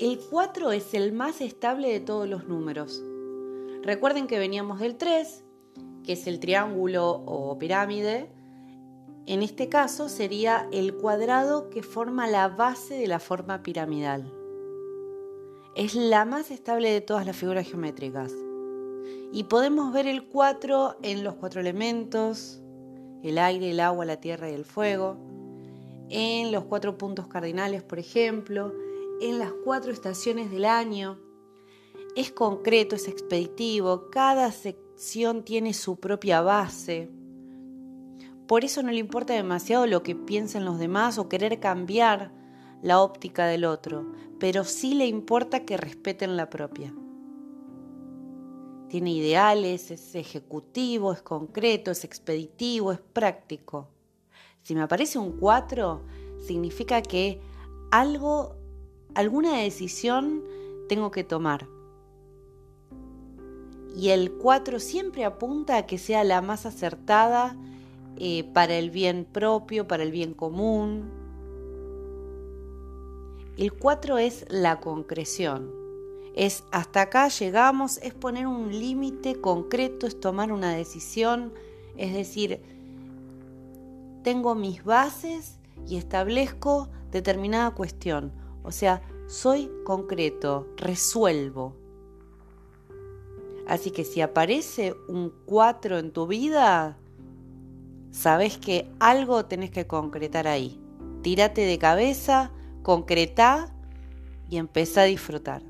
El 4 es el más estable de todos los números. Recuerden que veníamos del 3, que es el triángulo o pirámide. En este caso sería el cuadrado que forma la base de la forma piramidal. Es la más estable de todas las figuras geométricas. Y podemos ver el 4 en los cuatro elementos, el aire, el agua, la tierra y el fuego, en los cuatro puntos cardinales, por ejemplo, en las cuatro estaciones del año. Es concreto, es expeditivo, cada sección tiene su propia base. Por eso no le importa demasiado lo que piensen los demás o querer cambiar la óptica del otro, pero sí le importa que respeten la propia. Tiene ideales, es ejecutivo, es concreto, es expeditivo, es práctico. Si me aparece un 4, significa que algo alguna decisión tengo que tomar. Y el 4 siempre apunta a que sea la más acertada eh, para el bien propio, para el bien común. El 4 es la concreción. Es hasta acá llegamos, es poner un límite concreto, es tomar una decisión, es decir, tengo mis bases y establezco determinada cuestión o sea, soy concreto, resuelvo. Así que si aparece un 4 en tu vida, sabes que algo tenés que concretar ahí. Tírate de cabeza, concreta y empezá a disfrutar.